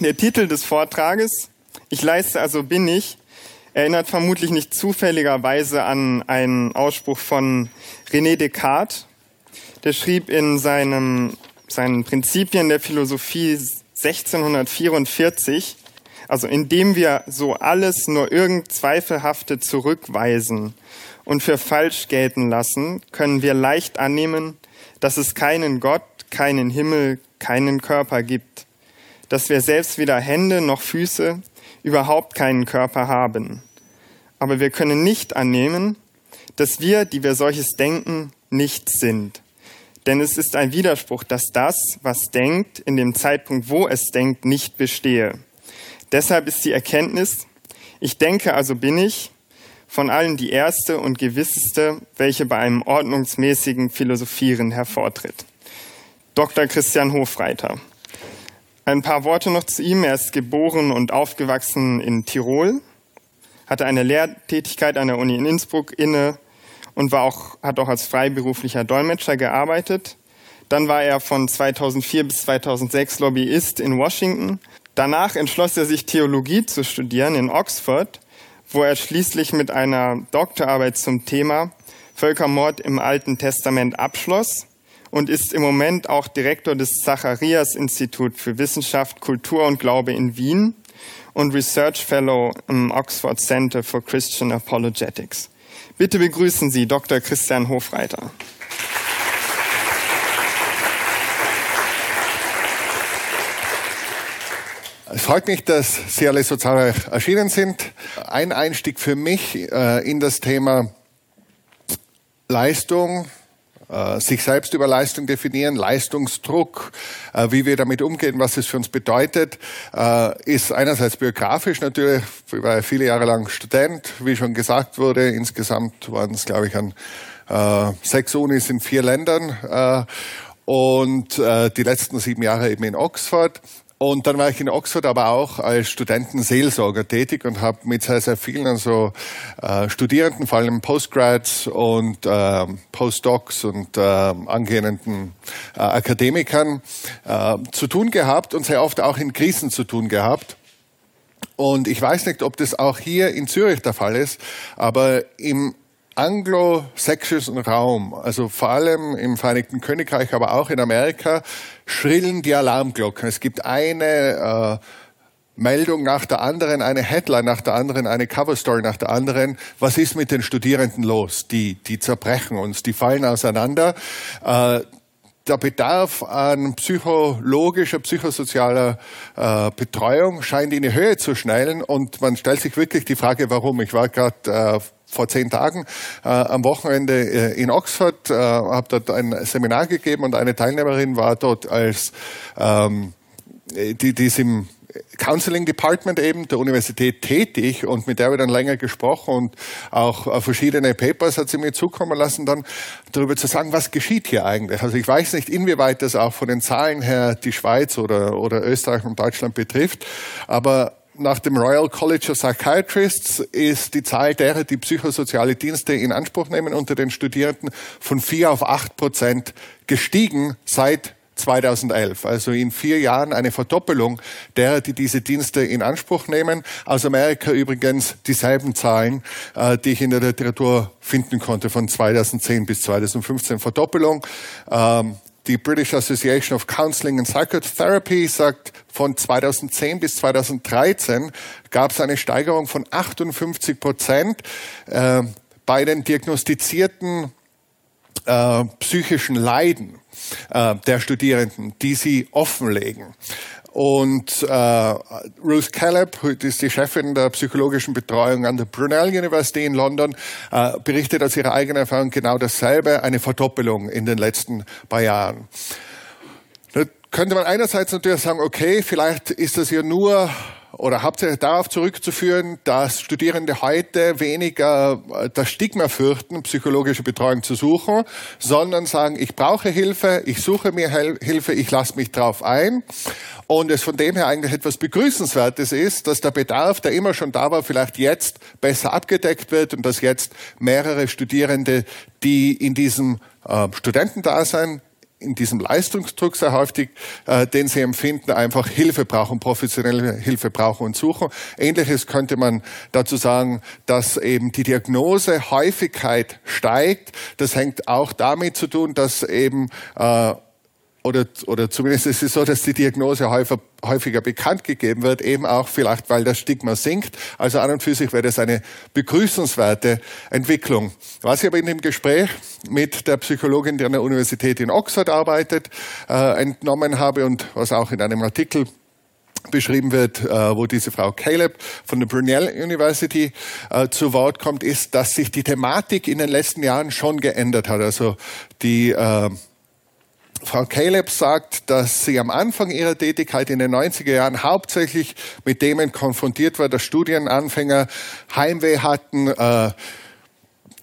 Der Titel des Vortrages, Ich leiste, also bin ich, erinnert vermutlich nicht zufälligerweise an einen Ausspruch von René Descartes. Der schrieb in seinem, seinen Prinzipien der Philosophie 1644, also indem wir so alles nur irgend Zweifelhafte zurückweisen und für falsch gelten lassen, können wir leicht annehmen, dass es keinen Gott, keinen Himmel, keinen Körper gibt dass wir selbst weder Hände noch Füße überhaupt keinen Körper haben. Aber wir können nicht annehmen, dass wir, die wir solches denken, nichts sind. Denn es ist ein Widerspruch, dass das, was denkt, in dem Zeitpunkt, wo es denkt, nicht bestehe. Deshalb ist die Erkenntnis, ich denke, also bin ich, von allen die erste und gewisseste, welche bei einem ordnungsmäßigen Philosophieren hervortritt. Dr. Christian Hofreiter. Ein paar Worte noch zu ihm. Er ist geboren und aufgewachsen in Tirol, hatte eine Lehrtätigkeit an der Uni in Innsbruck inne und war auch, hat auch als freiberuflicher Dolmetscher gearbeitet. Dann war er von 2004 bis 2006 Lobbyist in Washington. Danach entschloss er sich, Theologie zu studieren in Oxford, wo er schließlich mit einer Doktorarbeit zum Thema Völkermord im Alten Testament abschloss und ist im Moment auch Direktor des Zacharias Institut für Wissenschaft, Kultur und Glaube in Wien und Research Fellow im Oxford Center for Christian Apologetics. Bitte begrüßen Sie Dr. Christian Hofreiter. Es freut mich, dass Sie alle so zahlreich erschienen sind. Ein Einstieg für mich äh, in das Thema Leistung, sich selbst über Leistung definieren, Leistungsdruck, äh, wie wir damit umgehen, was es für uns bedeutet, äh, ist einerseits biografisch natürlich, ich war viele Jahre lang Student, wie schon gesagt wurde, insgesamt waren es, glaube ich, an sechs Unis in vier Ländern und die letzten sieben Jahre eben in Oxford. Und dann war ich in Oxford aber auch als Studentenseelsorger tätig und habe mit sehr, sehr vielen also äh, Studierenden, vor allem Postgrads und äh, Postdocs und äh, angehenden äh, Akademikern äh, zu tun gehabt und sehr oft auch in Krisen zu tun gehabt. Und ich weiß nicht, ob das auch hier in Zürich der Fall ist, aber im anglosächsischen Raum, also vor allem im Vereinigten Königreich, aber auch in Amerika, schrillen die Alarmglocken. Es gibt eine äh, Meldung nach der anderen, eine Headline nach der anderen, eine Coverstory nach der anderen. Was ist mit den Studierenden los? Die, die zerbrechen uns, die fallen auseinander. Äh, der Bedarf an psychologischer, psychosozialer äh, Betreuung scheint in die Höhe zu schnellen und man stellt sich wirklich die Frage, warum. Ich war gerade äh, vor zehn Tagen äh, am Wochenende äh, in Oxford, äh, habe dort ein Seminar gegeben und eine Teilnehmerin war dort als ähm, die, die ist im Counseling Department eben der Universität tätig und mit der ich dann länger gesprochen und auch äh, verschiedene Papers hat sie mir zukommen lassen, dann darüber zu sagen, was geschieht hier eigentlich. Also ich weiß nicht, inwieweit das auch von den Zahlen her die Schweiz oder, oder Österreich und Deutschland betrifft, aber nach dem Royal College of Psychiatrists ist die Zahl derer, die psychosoziale Dienste in Anspruch nehmen unter den Studierenden von vier auf acht Prozent gestiegen seit 2011. Also in vier Jahren eine Verdoppelung derer, die diese Dienste in Anspruch nehmen. Aus Amerika übrigens dieselben Zahlen, äh, die ich in der Literatur finden konnte von 2010 bis 2015. Verdoppelung. Ähm, die British Association of Counseling and Psychotherapy sagt, von 2010 bis 2013 gab es eine Steigerung von 58 Prozent äh, bei den diagnostizierten äh, psychischen Leiden äh, der Studierenden, die sie offenlegen. Und äh, Ruth Caleb, die ist die Chefin der psychologischen Betreuung an der Brunel University in London, äh, berichtet aus ihrer eigenen Erfahrung genau dasselbe, eine Verdoppelung in den letzten paar Jahren. könnte man einerseits natürlich sagen, okay, vielleicht ist das ja nur oder hauptsächlich darauf zurückzuführen, dass Studierende heute weniger äh, das Stigma fürchten, psychologische Betreuung zu suchen, sondern sagen, ich brauche Hilfe, ich suche mir Hilfe, ich lasse mich drauf ein. Und es von dem her eigentlich etwas Begrüßenswertes ist, dass der Bedarf, der immer schon da war, vielleicht jetzt besser abgedeckt wird und dass jetzt mehrere Studierende, die in diesem äh, Studentendasein in diesem Leistungsdruck sehr häufig, äh, den sie empfinden, einfach Hilfe brauchen, professionelle Hilfe brauchen und suchen. Ähnliches könnte man dazu sagen, dass eben die Diagnosehäufigkeit steigt. Das hängt auch damit zu tun, dass eben äh, oder, oder zumindest ist es so, dass die Diagnose häufig, häufiger bekannt gegeben wird, eben auch vielleicht, weil das Stigma sinkt. Also an und für sich wäre das eine begrüßenswerte Entwicklung. Was ich aber in dem Gespräch mit der Psychologin, die an der Universität in Oxford arbeitet, äh, entnommen habe und was auch in einem Artikel beschrieben wird, äh, wo diese Frau Caleb von der Brunel University äh, zu Wort kommt, ist, dass sich die Thematik in den letzten Jahren schon geändert hat. Also die äh, Frau Caleb sagt, dass sie am Anfang ihrer Tätigkeit in den 90er Jahren hauptsächlich mit Themen konfrontiert war, dass Studienanfänger Heimweh hatten, äh,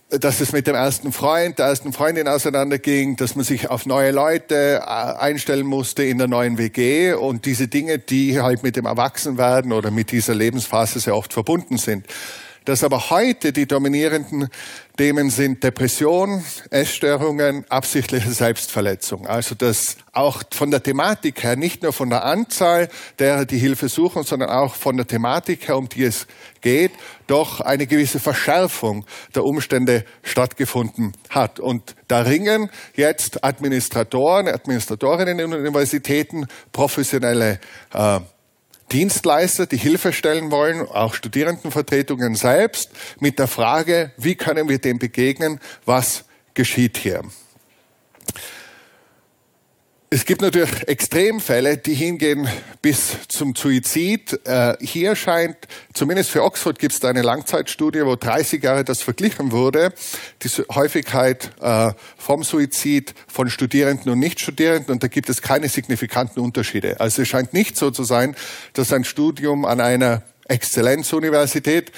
dass es mit dem ersten Freund, der ersten Freundin auseinanderging, dass man sich auf neue Leute äh, einstellen musste in der neuen WG und diese Dinge, die halt mit dem Erwachsenwerden oder mit dieser Lebensphase sehr oft verbunden sind. Dass aber heute die dominierenden Themen sind Depression, Essstörungen, absichtliche Selbstverletzung. Also dass auch von der Thematik her, nicht nur von der Anzahl derer, die Hilfe suchen, sondern auch von der Thematik her, um die es geht, doch eine gewisse Verschärfung der Umstände stattgefunden hat. Und da ringen jetzt Administratoren, Administratorinnen in Universitäten, professionelle äh, Dienstleister, die Hilfe stellen wollen, auch Studierendenvertretungen selbst, mit der Frage, wie können wir dem begegnen, was geschieht hier. Es gibt natürlich Extremfälle, die hingehen bis zum Suizid. Äh, hier scheint, zumindest für Oxford gibt es da eine Langzeitstudie, wo 30 Jahre das verglichen wurde, die Häufigkeit äh, vom Suizid von Studierenden und Nichtstudierenden. Und da gibt es keine signifikanten Unterschiede. Also es scheint nicht so zu sein, dass ein Studium an einer Exzellenzuniversität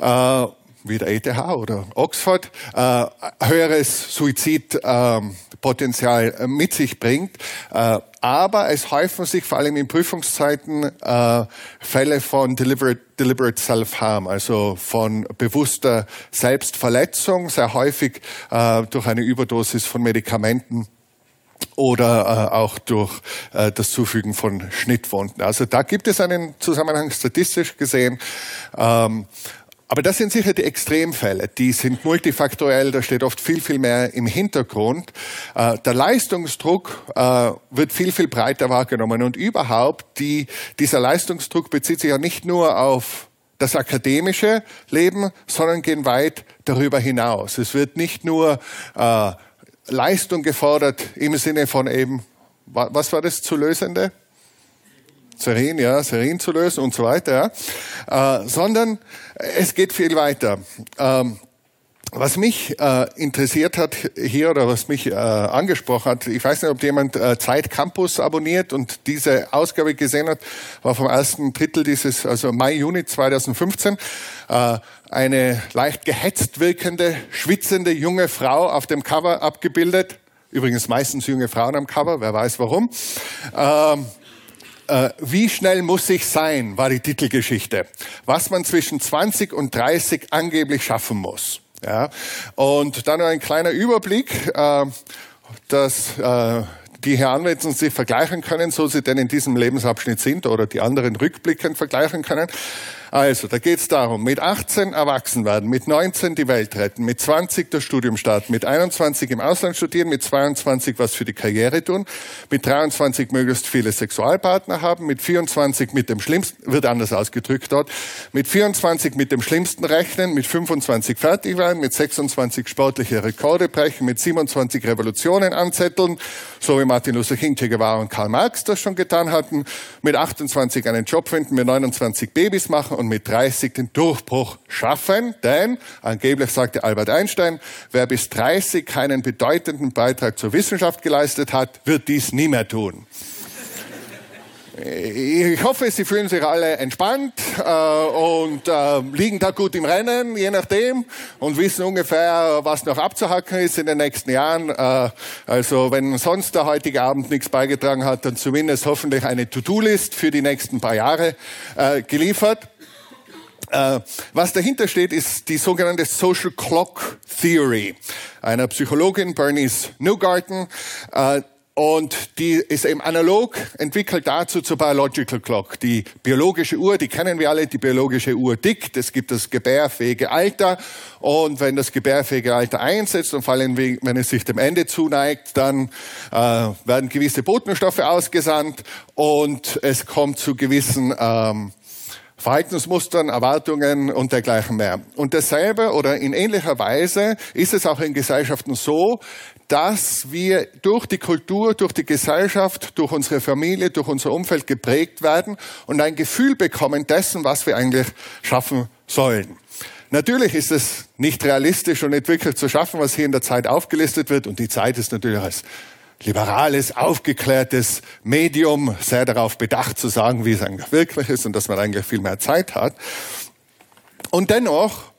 äh, wie der ETH oder Oxford, äh, höheres Suizidpotenzial äh, mit sich bringt. Äh, aber es häufen sich vor allem in Prüfungszeiten äh, Fälle von deliberate, deliberate Self-Harm, also von bewusster Selbstverletzung, sehr häufig äh, durch eine Überdosis von Medikamenten oder äh, auch durch äh, das Zufügen von Schnittwunden. Also da gibt es einen Zusammenhang statistisch gesehen. Ähm, aber das sind sicher die Extremfälle. Die sind multifaktoriell, da steht oft viel, viel mehr im Hintergrund. Äh, der Leistungsdruck äh, wird viel, viel breiter wahrgenommen. Und überhaupt, die, dieser Leistungsdruck bezieht sich ja nicht nur auf das akademische Leben, sondern gehen weit darüber hinaus. Es wird nicht nur äh, Leistung gefordert im Sinne von eben, was war das zu lösende? Serin, ja, Serin zu lösen und so weiter, ja. Äh, sondern es geht viel weiter. Ähm, was mich äh, interessiert hat hier oder was mich äh, angesprochen hat, ich weiß nicht, ob jemand äh, Zeit Campus abonniert und diese Ausgabe gesehen hat, war vom ersten Drittel dieses, also Mai, Juni 2015, äh, eine leicht gehetzt wirkende, schwitzende junge Frau auf dem Cover abgebildet. Übrigens meistens junge Frauen am Cover, wer weiß warum. Ähm, äh, wie schnell muss ich sein, war die Titelgeschichte. Was man zwischen 20 und 30 angeblich schaffen muss. Ja? Und dann noch ein kleiner Überblick, äh, dass äh, die hier anwenden, sich vergleichen können, so sie denn in diesem Lebensabschnitt sind oder die anderen rückblickend vergleichen können. Also, da geht es darum, mit 18 erwachsen werden, mit 19 die Welt retten, mit 20 das Studium starten, mit 21 im Ausland studieren, mit 22 was für die Karriere tun, mit 23 möglichst viele Sexualpartner haben, mit 24 mit dem Schlimmsten, wird anders ausgedrückt dort, mit 24 mit dem Schlimmsten rechnen, mit 25 fertig werden, mit 26 sportliche Rekorde brechen, mit 27 Revolutionen anzetteln, so wie Martin Luther King, Che Guevara und Karl Marx das schon getan hatten, mit 28 einen Job finden, mit 29 Babys machen und mit 30 den Durchbruch schaffen. Denn angeblich sagte Albert Einstein, wer bis 30 keinen bedeutenden Beitrag zur Wissenschaft geleistet hat, wird dies nie mehr tun. ich hoffe, Sie fühlen sich alle entspannt äh, und äh, liegen da gut im Rennen, je nachdem, und wissen ungefähr, was noch abzuhacken ist in den nächsten Jahren. Äh, also wenn sonst der heutige Abend nichts beigetragen hat, dann zumindest hoffentlich eine To-Do-List für die nächsten paar Jahre äh, geliefert. Äh, was dahinter steht, ist die sogenannte Social Clock Theory einer Psychologin, Bernice Newgarten. Äh, und die ist eben analog entwickelt dazu zur Biological Clock. Die biologische Uhr, die kennen wir alle, die biologische Uhr tickt. Es gibt das gebärfähige Alter. Und wenn das gebärfähige Alter einsetzt und vor allem, wenn es sich dem Ende zuneigt, dann äh, werden gewisse Botenstoffe ausgesandt und es kommt zu gewissen ähm, Verhaltensmustern, Erwartungen und dergleichen mehr. Und dasselbe oder in ähnlicher Weise ist es auch in Gesellschaften so, dass wir durch die Kultur, durch die Gesellschaft, durch unsere Familie, durch unser Umfeld geprägt werden und ein Gefühl bekommen dessen, was wir eigentlich schaffen sollen. Natürlich ist es nicht realistisch und nicht wirklich zu schaffen, was hier in der Zeit aufgelistet wird. Und die Zeit ist natürlich als liberales, aufgeklärtes Medium sehr darauf bedacht zu sagen, wie es eigentlich wirklich ist und dass man eigentlich viel mehr Zeit hat. Und dennoch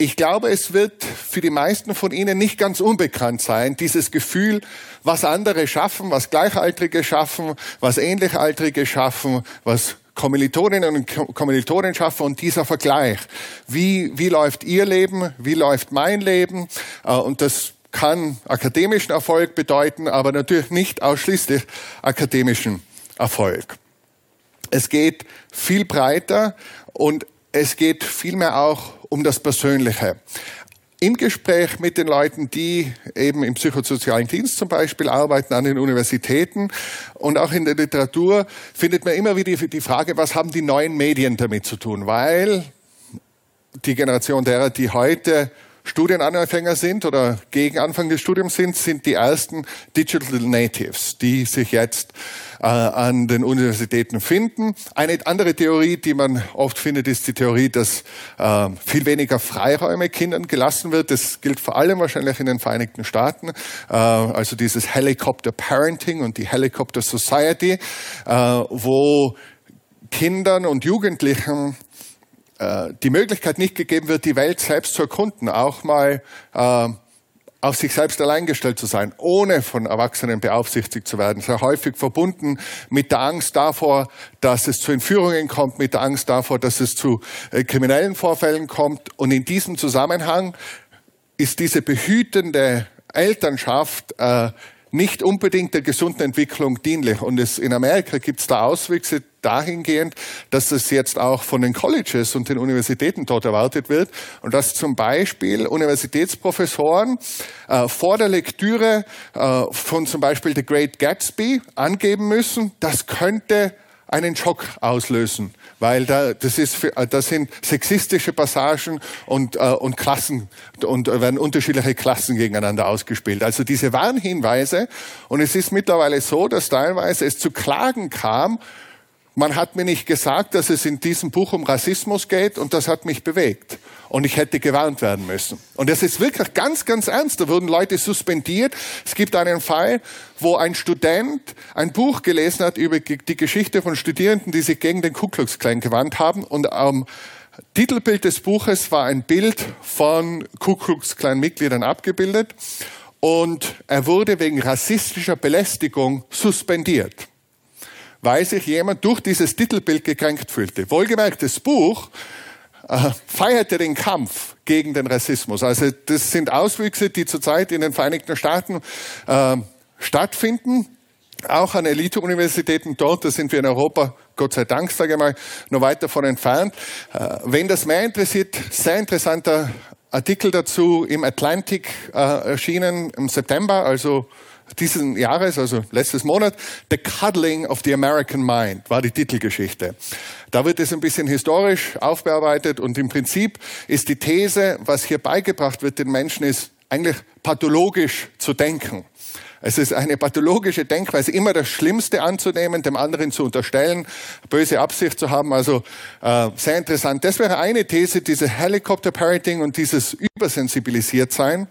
ich glaube, es wird für die meisten von Ihnen nicht ganz unbekannt sein, dieses Gefühl, was andere schaffen, was Gleichaltrige schaffen, was Ähnlichaltrige schaffen, was Kommilitoninnen und Kommilitonen schaffen und dieser Vergleich. Wie, wie läuft Ihr Leben? Wie läuft mein Leben? Äh, und das kann akademischen Erfolg bedeuten, aber natürlich nicht ausschließlich akademischen Erfolg. Es geht viel breiter und es geht vielmehr auch um das Persönliche. Im Gespräch mit den Leuten, die eben im psychosozialen Dienst zum Beispiel arbeiten, an den Universitäten und auch in der Literatur, findet man immer wieder die Frage, was haben die neuen Medien damit zu tun? Weil die Generation derer, die heute Studienanfänger sind oder gegen Anfang des Studiums sind, sind die ersten Digital Natives, die sich jetzt äh, an den Universitäten finden. Eine andere Theorie, die man oft findet, ist die Theorie, dass äh, viel weniger Freiräume Kindern gelassen wird. Das gilt vor allem wahrscheinlich in den Vereinigten Staaten. Äh, also dieses Helicopter Parenting und die Helicopter Society, äh, wo Kindern und Jugendlichen äh, die Möglichkeit nicht gegeben wird, die Welt selbst zu erkunden, auch mal äh, auf sich selbst allein gestellt zu sein, ohne von Erwachsenen beaufsichtigt zu werden. Sehr häufig verbunden mit der Angst davor, dass es zu Entführungen kommt, mit der Angst davor, dass es zu äh, kriminellen Vorfällen kommt. Und in diesem Zusammenhang ist diese behütende Elternschaft äh, nicht unbedingt der gesunden Entwicklung dienlich. Und es, in Amerika gibt es da Auswüchse dahingehend, dass es jetzt auch von den Colleges und den Universitäten dort erwartet wird und dass zum Beispiel Universitätsprofessoren äh, vor der Lektüre äh, von zum Beispiel The Great Gatsby angeben müssen, das könnte einen Schock auslösen, weil da, das, ist für, das sind sexistische Passagen und, äh, und Klassen und werden unterschiedliche Klassen gegeneinander ausgespielt. Also diese Warnhinweise und es ist mittlerweile so, dass teilweise es zu Klagen kam man hat mir nicht gesagt, dass es in diesem Buch um Rassismus geht und das hat mich bewegt. Und ich hätte gewarnt werden müssen. Und das ist wirklich ganz, ganz ernst. Da wurden Leute suspendiert. Es gibt einen Fall, wo ein Student ein Buch gelesen hat über die Geschichte von Studierenden, die sich gegen den Ku Klux Klan gewandt haben. Und am Titelbild des Buches war ein Bild von Ku Klux Klan Mitgliedern abgebildet. Und er wurde wegen rassistischer Belästigung suspendiert weil sich jemand durch dieses Titelbild gekränkt fühlte. Wohlgemerkt, das Buch äh, feierte den Kampf gegen den Rassismus. Also das sind Auswüchse, die zurzeit in den Vereinigten Staaten äh, stattfinden. Auch an Elite-Universitäten dort, da sind wir in Europa, Gott sei Dank, sage ich mal, noch weit davon entfernt. Äh, wenn das mehr interessiert, sehr interessanter Artikel dazu im Atlantic äh, erschienen im September, also diesen Jahres, also letztes Monat, The Cuddling of the American Mind war die Titelgeschichte. Da wird es ein bisschen historisch aufbearbeitet und im Prinzip ist die These, was hier beigebracht wird den Menschen, ist eigentlich pathologisch zu denken. Es ist eine pathologische Denkweise, immer das Schlimmste anzunehmen, dem anderen zu unterstellen, böse Absicht zu haben. Also äh, sehr interessant. Das wäre eine These, diese Helicopter Parenting und dieses Übersensibilisiert sein.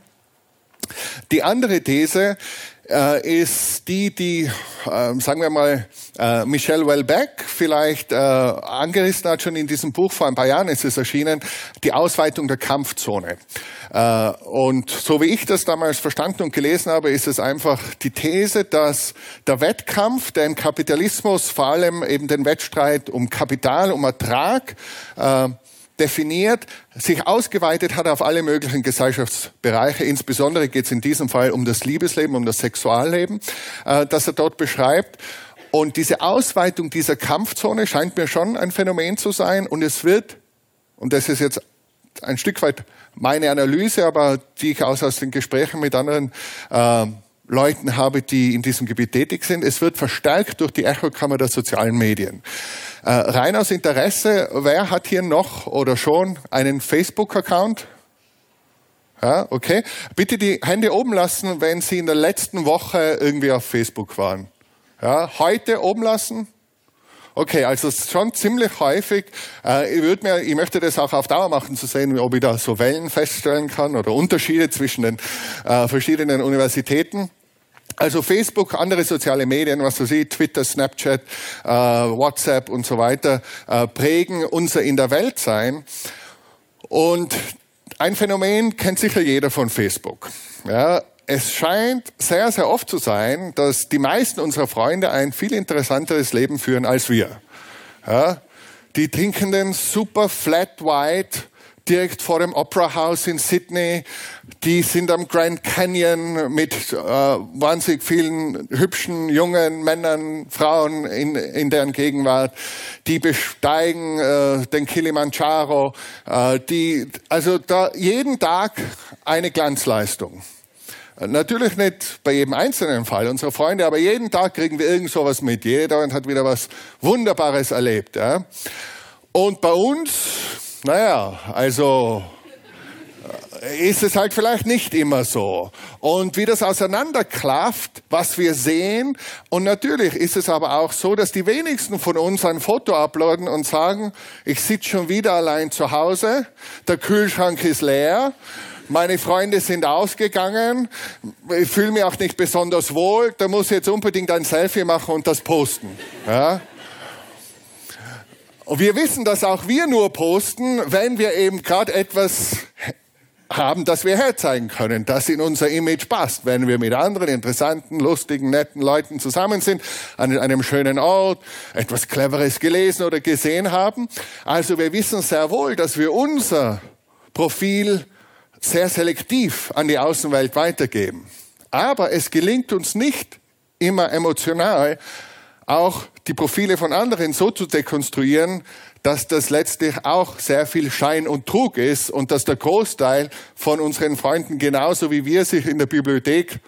Die andere These äh, ist die, die, äh, sagen wir mal, äh, Michelle Welbeck vielleicht äh, angerissen hat, schon in diesem Buch, vor ein paar Jahren ist es erschienen, die Ausweitung der Kampfzone. Äh, und so wie ich das damals verstanden und gelesen habe, ist es einfach die These, dass der Wettkampf, der im Kapitalismus vor allem eben den Wettstreit um Kapital, um Ertrag, äh, definiert, sich ausgeweitet hat auf alle möglichen Gesellschaftsbereiche. Insbesondere geht es in diesem Fall um das Liebesleben, um das Sexualleben, äh, das er dort beschreibt. Und diese Ausweitung dieser Kampfzone scheint mir schon ein Phänomen zu sein. Und es wird, und das ist jetzt ein Stück weit meine Analyse, aber die ich aus, aus den Gesprächen mit anderen äh, Leuten habe, die in diesem Gebiet tätig sind. Es wird verstärkt durch die Echokammer der sozialen Medien. Äh, rein aus Interesse, wer hat hier noch oder schon einen Facebook-Account? Ja, okay. Bitte die Hände oben lassen, wenn Sie in der letzten Woche irgendwie auf Facebook waren. Ja, heute oben lassen. Okay, also schon ziemlich häufig. Äh, ich, würde mir, ich möchte das auch auf Dauer machen, zu sehen, ob ich da so Wellen feststellen kann oder Unterschiede zwischen den äh, verschiedenen Universitäten. Also Facebook, andere soziale Medien, was weiß ich, Twitter, Snapchat, äh, WhatsApp und so weiter, äh, prägen unser in der Welt sein. Und ein Phänomen kennt sicher jeder von Facebook. Ja, es scheint sehr, sehr oft zu sein, dass die meisten unserer Freunde ein viel interessanteres Leben führen als wir. Ja, die trinken den super flat white direkt vor dem Opera House in Sydney. Die sind am Grand Canyon mit äh, wahnsinnig vielen hübschen jungen Männern, Frauen in, in deren Gegenwart. Die besteigen äh, den Kilimanjaro. Äh, die, also da jeden Tag eine Glanzleistung. Natürlich nicht bei jedem einzelnen Fall unserer Freunde, aber jeden Tag kriegen wir irgend sowas mit. Jeder hat wieder was Wunderbares erlebt. Ja? Und bei uns naja, also äh, ist es halt vielleicht nicht immer so. Und wie das auseinanderklafft, was wir sehen. Und natürlich ist es aber auch so, dass die wenigsten von uns ein Foto uploaden und sagen, ich sitze schon wieder allein zu Hause, der Kühlschrank ist leer, meine Freunde sind ausgegangen, ich fühle mich auch nicht besonders wohl, da muss ich jetzt unbedingt ein Selfie machen und das posten. Ja? Und wir wissen, dass auch wir nur posten, wenn wir eben gerade etwas haben, das wir herzeigen können, das in unser Image passt. Wenn wir mit anderen interessanten, lustigen, netten Leuten zusammen sind, an einem schönen Ort, etwas Cleveres gelesen oder gesehen haben. Also wir wissen sehr wohl, dass wir unser Profil sehr selektiv an die Außenwelt weitergeben. Aber es gelingt uns nicht immer emotional, auch die Profile von anderen so zu dekonstruieren, dass das letztlich auch sehr viel Schein und Trug ist und dass der Großteil von unseren Freunden genauso wie wir sich in der Bibliothek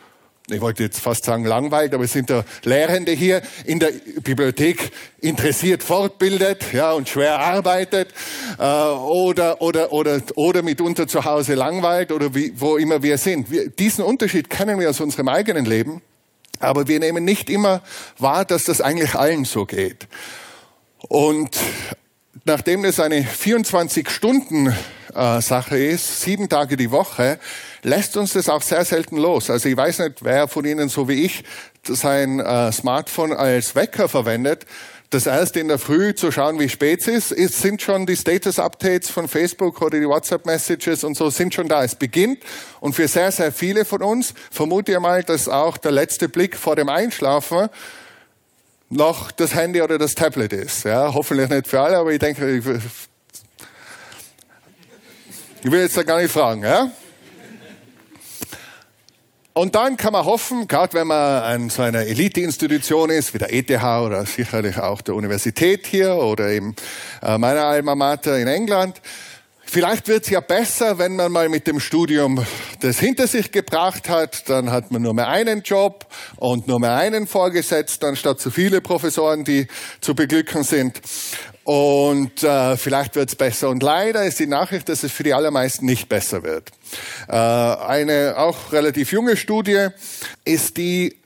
ich wollte jetzt fast sagen langweilt, aber es sind da Lehrende hier in der Bibliothek interessiert fortbildet, ja, und schwer arbeitet, äh, oder, oder, oder, oder mitunter zu Hause langweilt, oder wie, wo immer wir sind. Wir, diesen Unterschied kennen wir aus unserem eigenen Leben. Aber wir nehmen nicht immer wahr, dass das eigentlich allen so geht. Und nachdem es eine 24-Stunden-Sache ist, sieben Tage die Woche, lässt uns das auch sehr selten los. Also ich weiß nicht, wer von Ihnen so wie ich sein äh, Smartphone als Wecker verwendet das erste in der Früh zu schauen, wie spät es ist, sind schon die Status-Updates von Facebook oder die WhatsApp-Messages und so sind schon da. Es beginnt und für sehr, sehr viele von uns vermute ich mal, dass auch der letzte Blick vor dem Einschlafen noch das Handy oder das Tablet ist. Ja, hoffentlich nicht für alle, aber ich denke, ich, ich will jetzt da gar nicht fragen. Ja? Und dann kann man hoffen, gerade wenn man an so einer Elite-Institution ist, wie der ETH oder sicherlich auch der Universität hier oder eben äh, meiner Alma Mater in England, Vielleicht wird es ja besser, wenn man mal mit dem Studium das hinter sich gebracht hat. Dann hat man nur mehr einen Job und nur mehr einen Vorgesetzten, anstatt zu viele Professoren, die zu beglücken sind. Und äh, vielleicht wird es besser. Und leider ist die Nachricht, dass es für die allermeisten nicht besser wird. Äh, eine auch relativ junge Studie ist die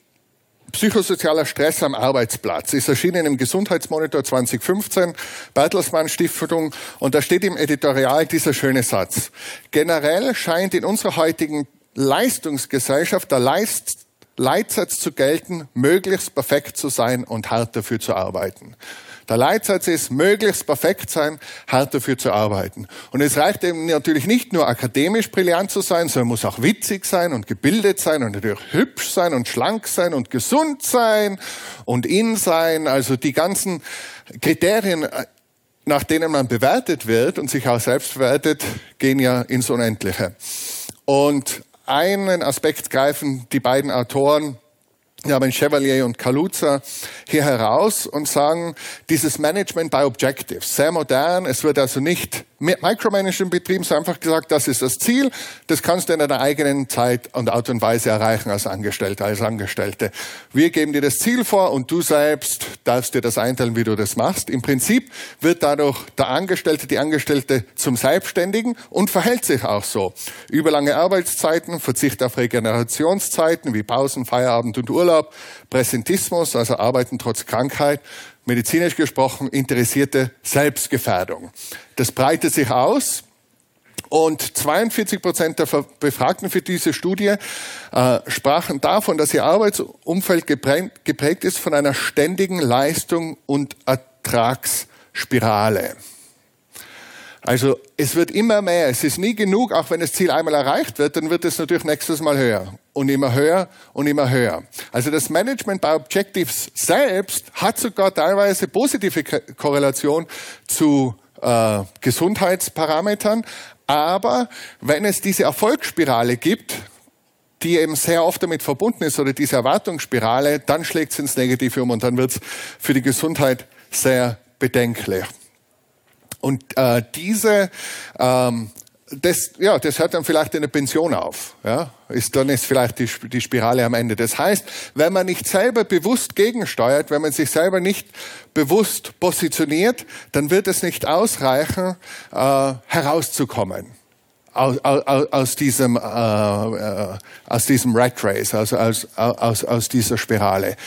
Psychosozialer Stress am Arbeitsplatz ist erschienen im Gesundheitsmonitor 2015, Bertelsmann Stiftung, und da steht im Editorial dieser schöne Satz. Generell scheint in unserer heutigen Leistungsgesellschaft der Leist Leitsatz zu gelten, möglichst perfekt zu sein und hart dafür zu arbeiten. Der Leitsatz ist, möglichst perfekt sein, hart dafür zu arbeiten. Und es reicht eben natürlich nicht nur akademisch brillant zu sein, sondern muss auch witzig sein und gebildet sein und natürlich hübsch sein und schlank sein und gesund sein und in sein. Also die ganzen Kriterien, nach denen man bewertet wird und sich auch selbst bewertet, gehen ja ins Unendliche. Und einen Aspekt greifen die beiden Autoren haben Chevalier und Kaluza hier heraus und sagen, dieses Management by Objectives, sehr modern. Es wird also nicht Micromanagement betrieben, sondern einfach gesagt, das ist das Ziel. Das kannst du in deiner eigenen Zeit und Art und Weise erreichen als Angestellter, als Angestellte. Wir geben dir das Ziel vor und du selbst darfst dir das einteilen, wie du das machst. Im Prinzip wird dadurch der Angestellte, die Angestellte zum Selbstständigen und verhält sich auch so. Überlange Arbeitszeiten, Verzicht auf Regenerationszeiten wie Pausen, Feierabend und Urlaub Präsentismus, also Arbeiten trotz Krankheit, medizinisch gesprochen interessierte Selbstgefährdung. Das breitet sich aus. Und 42 Prozent der Befragten für diese Studie äh, sprachen davon, dass ihr Arbeitsumfeld geprägt, ist von einer ständigen Leistung und Ertragsspirale. Also es wird immer mehr, es ist nie genug, auch wenn das Ziel einmal erreicht wird, dann wird es natürlich nächstes Mal höher und immer höher und immer höher. Also das Management by Objectives selbst hat sogar teilweise positive Korrelation zu äh, Gesundheitsparametern, aber wenn es diese Erfolgsspirale gibt, die eben sehr oft damit verbunden ist, oder diese Erwartungsspirale, dann schlägt es ins Negative um und dann wird es für die Gesundheit sehr bedenklich. Und äh, diese, ähm, das, ja, das hört dann vielleicht in der Pension auf. Ja? Ist, dann ist vielleicht die, die Spirale am Ende. Das heißt, wenn man nicht selber bewusst gegensteuert, wenn man sich selber nicht bewusst positioniert, dann wird es nicht ausreichen, äh, herauszukommen aus, aus, aus diesem, äh, äh, aus diesem Rat Race, also aus, aus, aus dieser Spirale.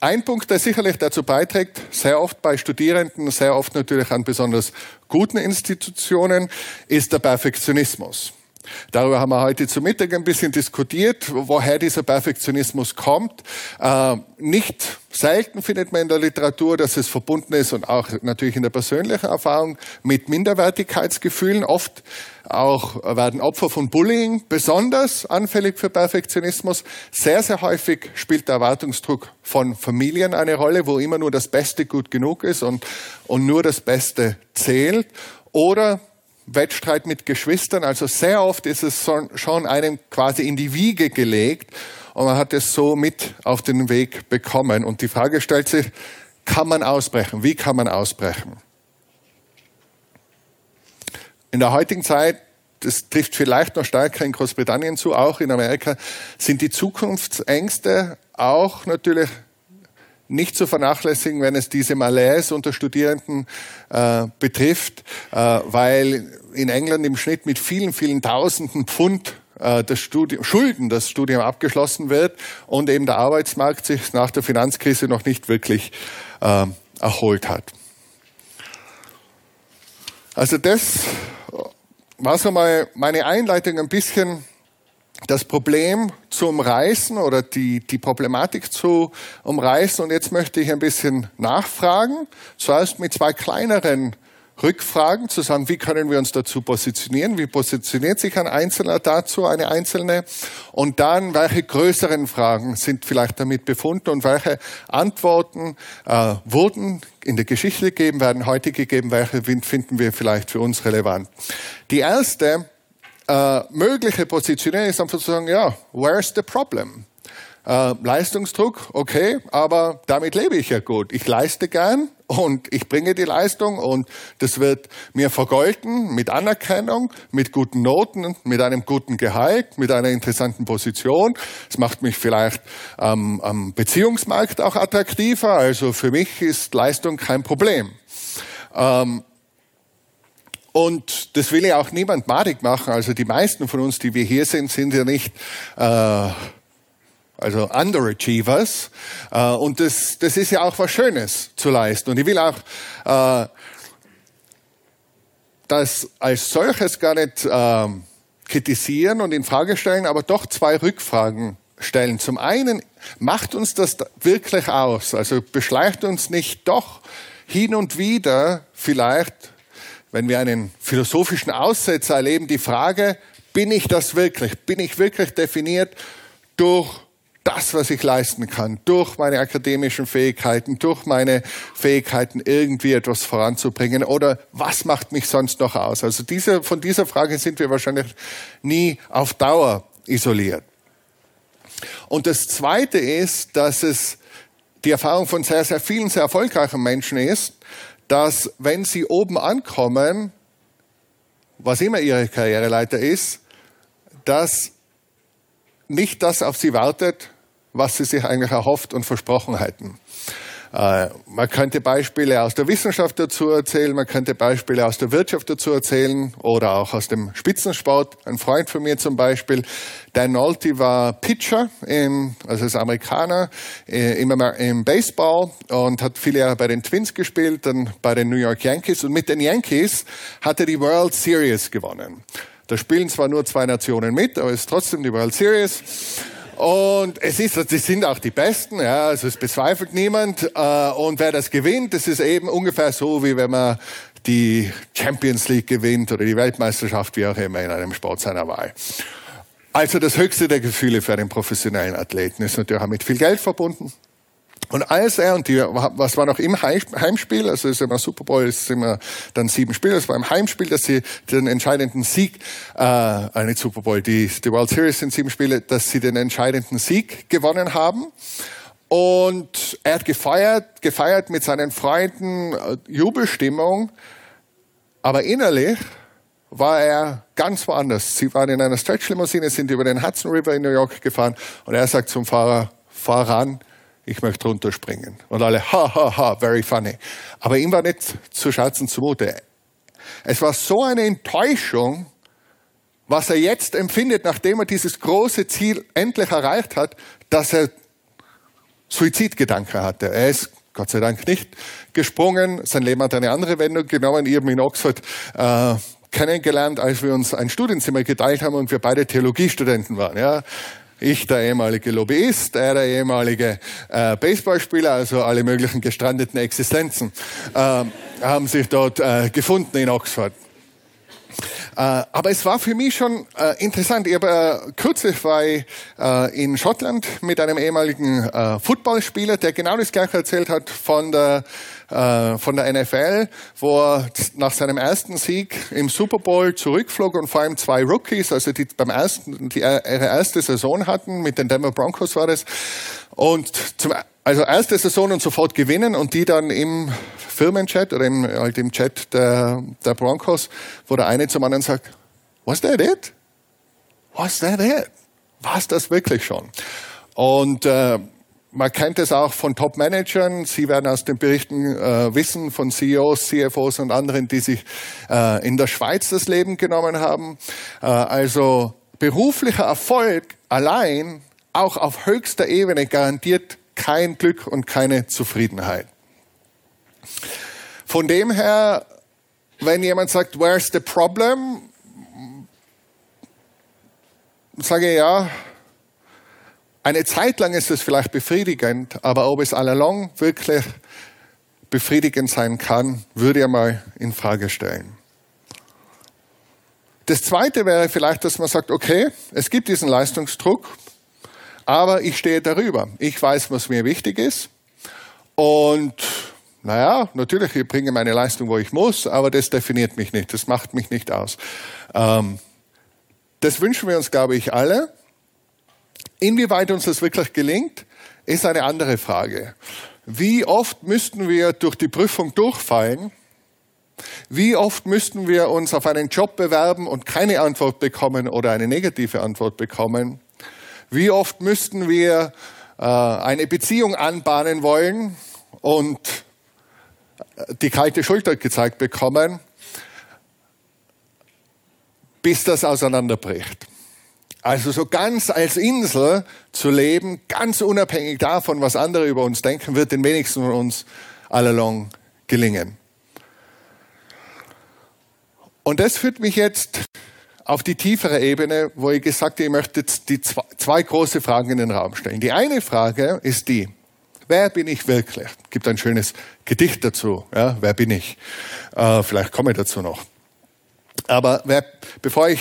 Ein Punkt, der sicherlich dazu beiträgt, sehr oft bei Studierenden, sehr oft natürlich an besonders guten Institutionen, ist der Perfektionismus. Darüber haben wir heute zu Mittag ein bisschen diskutiert, woher dieser Perfektionismus kommt. Äh, nicht selten findet man in der Literatur, dass es verbunden ist und auch natürlich in der persönlichen Erfahrung mit Minderwertigkeitsgefühlen. Oft auch werden Opfer von Bullying besonders anfällig für Perfektionismus. Sehr, sehr häufig spielt der Erwartungsdruck von Familien eine Rolle, wo immer nur das Beste gut genug ist und, und nur das Beste zählt. Oder Wettstreit mit Geschwistern. Also sehr oft ist es schon einem quasi in die Wiege gelegt und man hat es so mit auf den Weg bekommen. Und die Frage stellt sich, kann man ausbrechen? Wie kann man ausbrechen? In der heutigen Zeit, das trifft vielleicht noch stärker in Großbritannien zu, auch in Amerika, sind die Zukunftsängste auch natürlich nicht zu vernachlässigen, wenn es diese Malaise unter Studierenden äh, betrifft, äh, weil in England im Schnitt mit vielen, vielen Tausenden Pfund äh, das Studium, Schulden das Studium abgeschlossen wird und eben der Arbeitsmarkt sich nach der Finanzkrise noch nicht wirklich äh, erholt hat. Also das war so mal meine Einleitung ein bisschen das Problem zu umreißen oder die, die Problematik zu umreißen. Und jetzt möchte ich ein bisschen nachfragen. Zuerst mit zwei kleineren Rückfragen, zu sagen, wie können wir uns dazu positionieren? Wie positioniert sich ein Einzelner dazu, eine Einzelne? Und dann, welche größeren Fragen sind vielleicht damit befunden und welche Antworten äh, wurden in der Geschichte gegeben, werden heute gegeben, welche finden wir vielleicht für uns relevant? Die erste äh, mögliche Positionierung ist einfach zu sagen, ja, where's the problem? Äh, Leistungsdruck, okay, aber damit lebe ich ja gut. Ich leiste gern und ich bringe die Leistung und das wird mir vergolten mit Anerkennung, mit guten Noten, mit einem guten Gehalt, mit einer interessanten Position. Es macht mich vielleicht ähm, am Beziehungsmarkt auch attraktiver. Also für mich ist Leistung kein Problem. Ähm, und das will ja auch niemand madig machen. Also die meisten von uns, die wir hier sind, sind ja nicht äh, also Underachievers. Äh, und das, das ist ja auch was Schönes zu leisten. Und ich will auch äh, das als solches gar nicht äh, kritisieren und in Frage stellen, aber doch zwei Rückfragen stellen. Zum einen, macht uns das wirklich aus? Also beschleicht uns nicht doch hin und wieder vielleicht, wenn wir einen philosophischen Aussetzer erleben, die Frage, bin ich das wirklich? Bin ich wirklich definiert durch das, was ich leisten kann, durch meine akademischen Fähigkeiten, durch meine Fähigkeiten irgendwie etwas voranzubringen oder was macht mich sonst noch aus? Also diese, von dieser Frage sind wir wahrscheinlich nie auf Dauer isoliert. Und das Zweite ist, dass es die Erfahrung von sehr, sehr vielen sehr erfolgreichen Menschen ist, dass wenn sie oben ankommen, was immer ihre Karriereleiter ist, dass nicht das auf sie wartet, was sie sich eigentlich erhofft und versprochen hätten. Äh, man könnte Beispiele aus der Wissenschaft dazu erzählen, man könnte Beispiele aus der Wirtschaft dazu erzählen oder auch aus dem Spitzensport. Ein Freund von mir zum Beispiel, Dan Nolte war Pitcher, im, also ist Amerikaner, äh, im, im Baseball und hat viele Jahre bei den Twins gespielt, dann bei den New York Yankees und mit den Yankees hat er die World Series gewonnen. Da spielen zwar nur zwei Nationen mit, aber es ist trotzdem die World Series. Und es ist, sie sind auch die Besten, ja, also es bezweifelt niemand. Äh, und wer das gewinnt, das ist eben ungefähr so, wie wenn man die Champions League gewinnt oder die Weltmeisterschaft, wie auch immer, in einem Sport seiner Wahl. Also das höchste der Gefühle für einen professionellen Athleten ist natürlich auch mit viel Geld verbunden. Und als er und die, was war noch im Heimspiel, also ist immer Super Bowl, ist immer dann sieben Spiele, das war im Heimspiel, dass sie den entscheidenden Sieg, äh, nicht Super Bowl, die, die World Series sind sieben Spiele, dass sie den entscheidenden Sieg gewonnen haben. Und er hat gefeiert, gefeiert mit seinen Freunden, äh, Jubelstimmung, aber innerlich war er ganz woanders. Sie waren in einer Stretch-Limousine, sind über den Hudson River in New York gefahren und er sagt zum Fahrer, fahr ran, ich möchte runterspringen. Und alle, ha, ha, ha, very funny. Aber ihm war nicht zu Scherzen zumute. Es war so eine Enttäuschung, was er jetzt empfindet, nachdem er dieses große Ziel endlich erreicht hat, dass er Suizidgedanken hatte. Er ist Gott sei Dank nicht gesprungen. Sein Leben hat eine andere Wendung genommen. Ich habe ihn in Oxford äh, kennengelernt, als wir uns ein Studienzimmer geteilt haben und wir beide Theologiestudenten waren. Ja. Ich, der ehemalige Lobbyist, er, der ehemalige äh, Baseballspieler, also alle möglichen gestrandeten Existenzen, äh, haben sich dort äh, gefunden in Oxford. Äh, aber es war für mich schon äh, interessant. Ich habe äh, kürzlich war ich, in Schottland mit einem ehemaligen Footballspieler, der genau das gleiche erzählt hat von der äh, von der NFL, wo er nach seinem ersten Sieg im Super Bowl zurückflog und vor allem zwei Rookies, also die beim ersten, die ihre erste Saison hatten, mit den Denver Broncos war das, und zum, also erste Saison und sofort gewinnen und die dann im Firmenchat oder im, halt im Chat der, der Broncos, wo der eine zum anderen sagt, was that it? Was that it? Was das wirklich schon? Und äh, man kennt es auch von Top-Managern. Sie werden aus den Berichten äh, wissen von CEOs, CFOs und anderen, die sich äh, in der Schweiz das Leben genommen haben. Äh, also beruflicher Erfolg allein, auch auf höchster Ebene, garantiert kein Glück und keine Zufriedenheit. Von dem her, wenn jemand sagt, where's the problem? Sage ja, eine Zeit lang ist es vielleicht befriedigend, aber ob es allalong wirklich befriedigend sein kann, würde ich mal in Frage stellen. Das zweite wäre vielleicht, dass man sagt, okay, es gibt diesen Leistungsdruck, aber ich stehe darüber. Ich weiß, was mir wichtig ist. Und naja, natürlich, ich bringe meine Leistung, wo ich muss, aber das definiert mich nicht, das macht mich nicht aus. Ähm, das wünschen wir uns, glaube ich, alle. Inwieweit uns das wirklich gelingt, ist eine andere Frage. Wie oft müssten wir durch die Prüfung durchfallen? Wie oft müssten wir uns auf einen Job bewerben und keine Antwort bekommen oder eine negative Antwort bekommen? Wie oft müssten wir äh, eine Beziehung anbahnen wollen und die kalte Schulter gezeigt bekommen, bis das auseinanderbricht? Also so ganz als Insel zu leben, ganz unabhängig davon, was andere über uns denken, wird den wenigsten von uns allalong gelingen. Und das führt mich jetzt auf die tiefere Ebene, wo ich gesagt habe, ich möchte jetzt die zwei, zwei große Fragen in den Raum stellen. Die eine Frage ist die, wer bin ich wirklich? Es gibt ein schönes Gedicht dazu, ja, wer bin ich? Äh, vielleicht komme ich dazu noch. Aber wer, bevor ich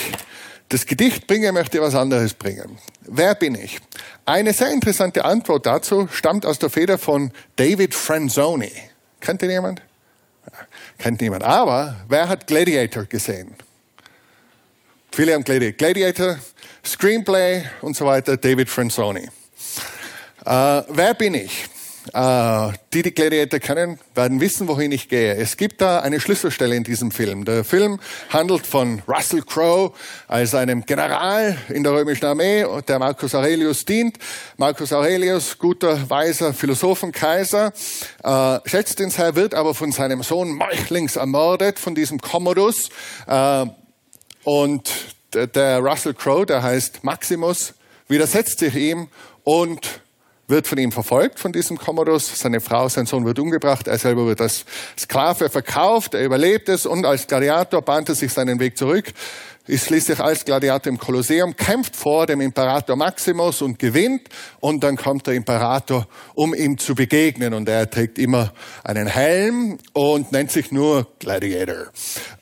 das Gedicht bringe, möchte ich was anderes bringen. Wer bin ich? Eine sehr interessante Antwort dazu stammt aus der Feder von David Franzoni. Kennt ihr jemand? Kennt niemand. Aber wer hat Gladiator gesehen? Viele haben Gladiator. Gladiator, Screenplay und so weiter, David Franzoni. Äh, wer bin ich? Äh, die, die Gladiator kennen, werden wissen, wohin ich gehe. Es gibt da eine Schlüsselstelle in diesem Film. Der Film handelt von Russell Crowe als einem General in der römischen Armee, der Marcus Aurelius dient. Marcus Aurelius, guter, weiser Philosophenkaiser, äh, schätzt ihn sehr, wird aber von seinem Sohn meuchlings ermordet, von diesem Commodus. Äh, und der Russell Crowe, der heißt Maximus, widersetzt sich ihm und wird von ihm verfolgt, von diesem Commodus. Seine Frau, sein Sohn wird umgebracht. Er selber wird als Sklave verkauft. Er überlebt es und als Gladiator bahnt er sich seinen Weg zurück ist schließlich als Gladiator im Kolosseum, kämpft vor dem Imperator Maximus und gewinnt. Und dann kommt der Imperator, um ihm zu begegnen. Und er trägt immer einen Helm und nennt sich nur Gladiator,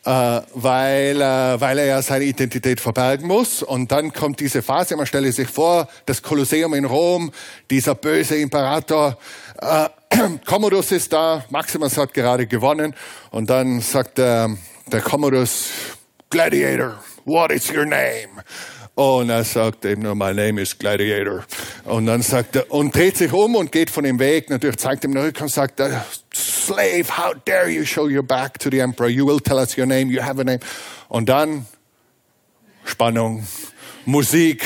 äh, weil, äh, weil er ja seine Identität verbergen muss. Und dann kommt diese Phase, man stelle sich vor, das Kolosseum in Rom, dieser böse Imperator, äh, Commodus ist da, Maximus hat gerade gewonnen. Und dann sagt der, der Commodus, Gladiator, what is your name? Und er sagt eben nur, my name is Gladiator. Und dann sagt er, und dreht sich um und geht von ihm weg. Natürlich zeigt ihm den Rücken und sagt, Slave, how dare you show your back to the Emperor? You will tell us your name, you have a name. Und dann Spannung, Musik,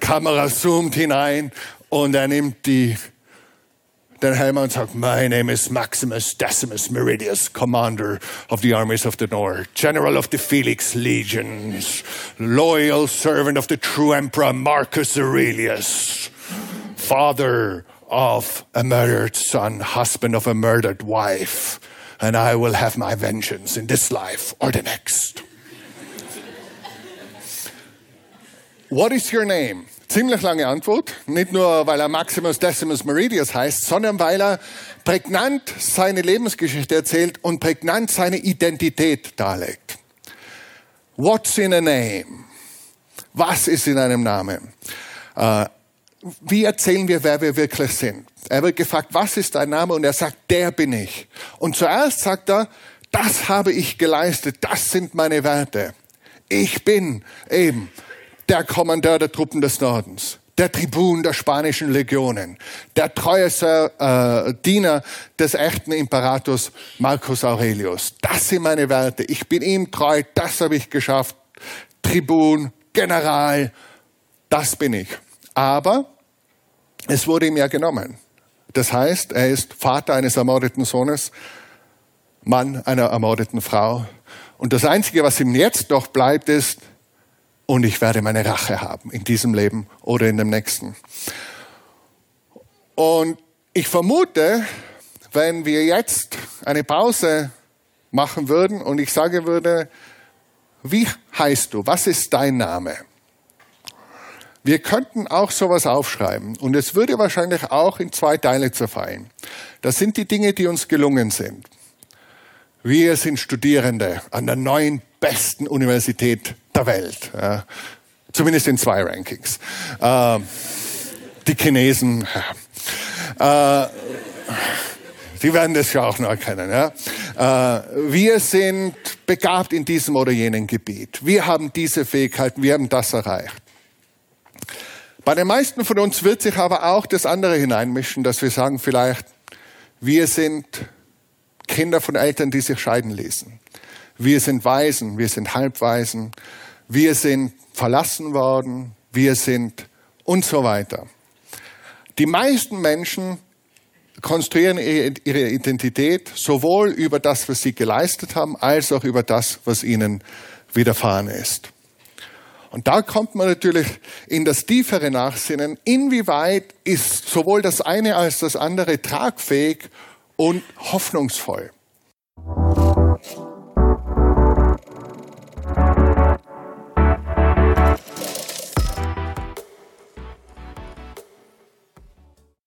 Kamera zoomt hinein und er nimmt die den Helm und sagt, My name is Maximus Decimus Meridius, Commander of the armies of the North, General of the Felix Legions, loyal servant of the true Emperor Marcus Aurelius, father of a murdered son, husband of a murdered wife, and I will have my vengeance in this life or the next. What is your name? Ziemlich lange Antwort. Nicht nur, weil er Maximus Decimus Meridius heißt, sondern weil er prägnant seine Lebensgeschichte erzählt und prägnant seine Identität darlegt. What's in a name? Was ist in einem Namen? Äh, wie erzählen wir, wer wir wirklich sind? Er wird gefragt, was ist dein Name? Und er sagt, der bin ich. Und zuerst sagt er, das habe ich geleistet, das sind meine Werte. Ich bin eben der Kommandeur der Truppen des Nordens, der Tribun der spanischen Legionen, der treueste äh, Diener des echten Imperators Marcus Aurelius. Das sind meine Werte. Ich bin ihm treu, das habe ich geschafft. Tribun, General, das bin ich. Aber es wurde ihm ja genommen. Das heißt, er ist Vater eines ermordeten Sohnes, Mann einer ermordeten Frau. Und das Einzige, was ihm jetzt noch bleibt, ist, und ich werde meine Rache haben in diesem Leben oder in dem nächsten. Und ich vermute, wenn wir jetzt eine Pause machen würden und ich sage würde, wie heißt du? Was ist dein Name? Wir könnten auch sowas aufschreiben und es würde wahrscheinlich auch in zwei Teile zerfallen. Das sind die Dinge, die uns gelungen sind. Wir sind Studierende an der neuen besten Universität der Welt. Ja. Zumindest in zwei Rankings. Äh, die Chinesen, äh, die werden das ja auch noch erkennen. Ja. Äh, wir sind begabt in diesem oder jenem Gebiet. Wir haben diese Fähigkeiten, wir haben das erreicht. Bei den meisten von uns wird sich aber auch das andere hineinmischen, dass wir sagen vielleicht, wir sind Kinder von Eltern, die sich scheiden ließen. Wir sind Waisen, wir sind Halbwaisen, wir sind verlassen worden, wir sind und so weiter. Die meisten Menschen konstruieren ihre Identität sowohl über das, was sie geleistet haben, als auch über das, was ihnen widerfahren ist. Und da kommt man natürlich in das tiefere Nachsinnen, inwieweit ist sowohl das eine als das andere tragfähig und hoffnungsvoll.